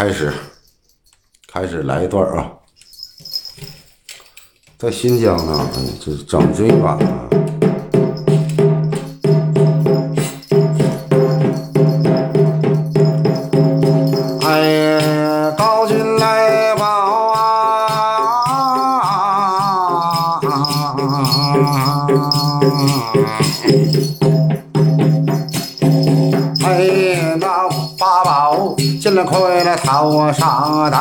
开始，开始来一段啊，在新疆呢，这整追版啊。哎，高进来报啊！宝进了快了头上戴，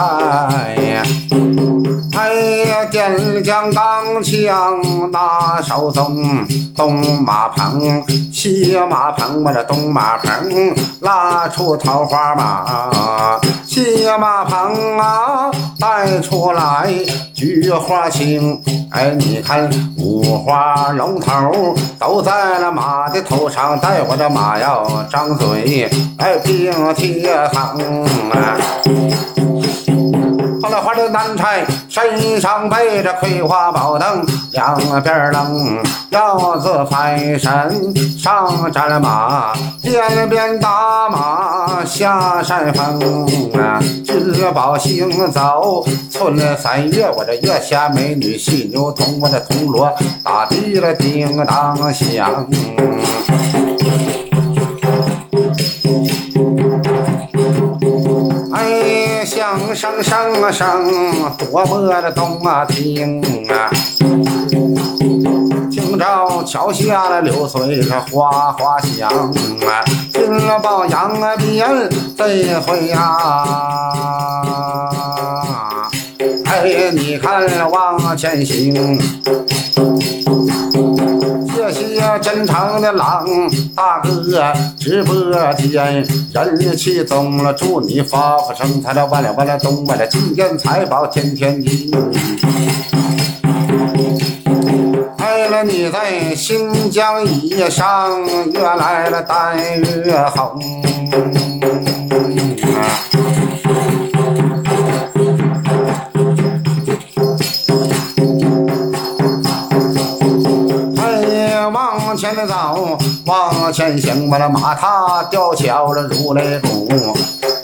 哎呀，点将钢枪拿手中，东马棚，西马棚，我这东马棚拉出桃花马，西马棚啊带出来菊花青，哎，你看五花龙头都在那马的头上，带我的马要张嘴，哎，并贴横啊。南差身上背着葵花宝灯，两边楞腰子翻身上战马，边边打马下山峰啊，知宝行走村三月，我这月下美女细牛铜，我这铜锣打的了叮当响。声声，多么的动啊听啊！听着桥下的流水是哗哗响啊，进了宝阳啊边这回呀！哎，你看往前行。这些真诚的狼大哥，直播间人气中了，祝你发发生财了，万了万了东万了，金银财宝天天进。为了你在新疆以上，越来了单越红。往前走，往前行，我的马踏吊桥了如雷鼓，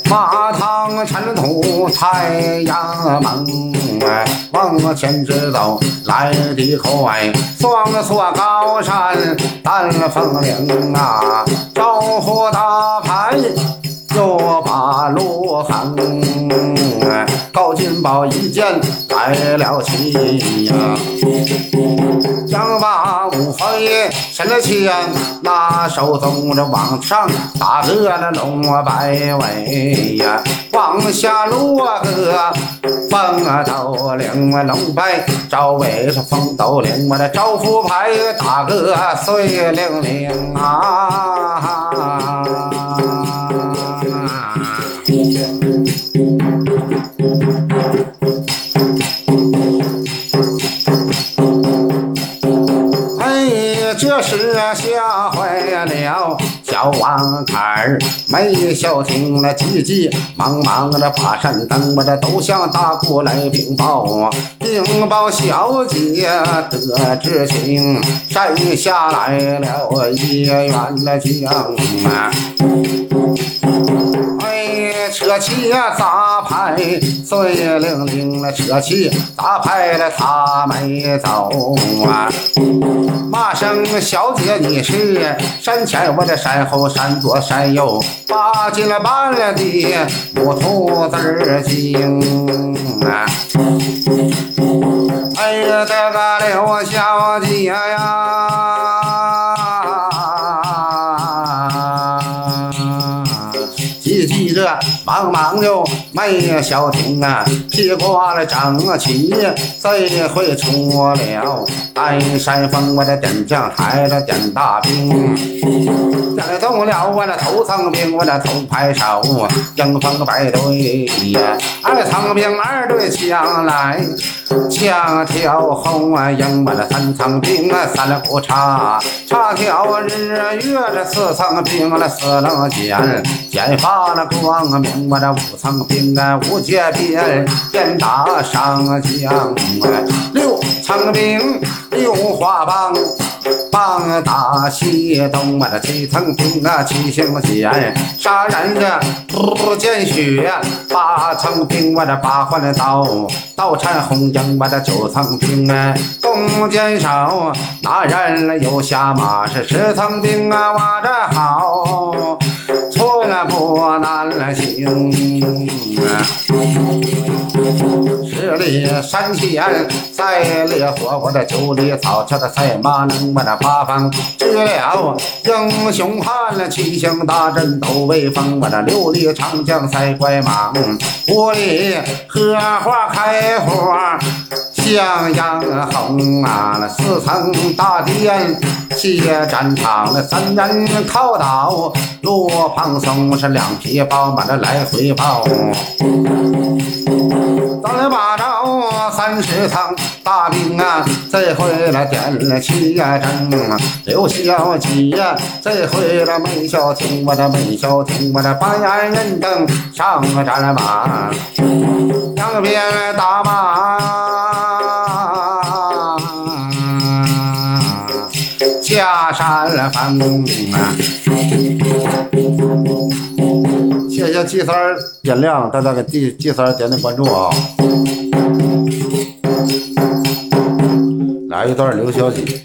马趟尘土太阳猛。哎，往前直走，来的快，双锁高山丹凤岭啊，招呼大牌又把路横。高金宝一见来了气呀。将把五飞伸了前，拿手中这往上打个那龙摆尾呀，往下落个风斗灵啊龙摆，招尾是风斗灵，我的招呼牌打个碎灵灵啊。吓坏了小王台儿，没消停了，急急忙忙的把扇登，我这都向大姑来禀报，禀报小姐得知情，山下来了一员的将啊。哎，车骑呀杂牌碎灵灵了，车骑杂牌了他没走啊。骂声小姐你是山前我的山后山左山右，八进了半了的母兔子儿精啊。哎呀，这个刘小姐呀。急急着，忙忙就没消停啊，披挂了整齐，这回出了鞍山峰，我的点将抬着点大兵，点动了我的头层兵，我的头排手，迎风摆队呀，二层兵二队枪来，枪挑红啊，迎我的三层兵啊，三了不差，差挑日月这四层兵了，四棱剑，剑发了光明，我这五层兵啊，五节鞭，鞭打上将，六层兵六花棒，棒打西东，我的七层兵啊七星剑，杀人的不见血，八层兵我的八环的刀，刀缠红缨我的九层兵啊弓箭手，那人有下马是十层兵啊我这好，难行十里山前赛烈火，我的九里草桥的赛马能，我的八方去了英雄汉了，七星大阵斗威风，我的六里长江赛怪马，五里荷花开花向阳红啊，那四层大殿接战场，那三人靠倒罗胖松是两匹宝马的来回跑。三把三十层大兵啊，这回了点了七呀阵啊，刘小姐呀，这回了没消停，我的没消停，我的八眼人等上战马，两边打马，下山峰啊。谢谢季三儿点亮，大家给季季三儿点点关注啊！一段刘小姐。